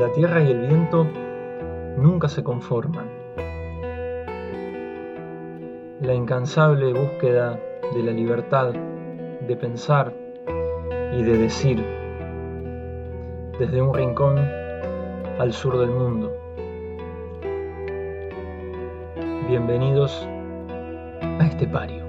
La tierra y el viento nunca se conforman. La incansable búsqueda de la libertad de pensar y de decir desde un rincón al sur del mundo. Bienvenidos a este pario.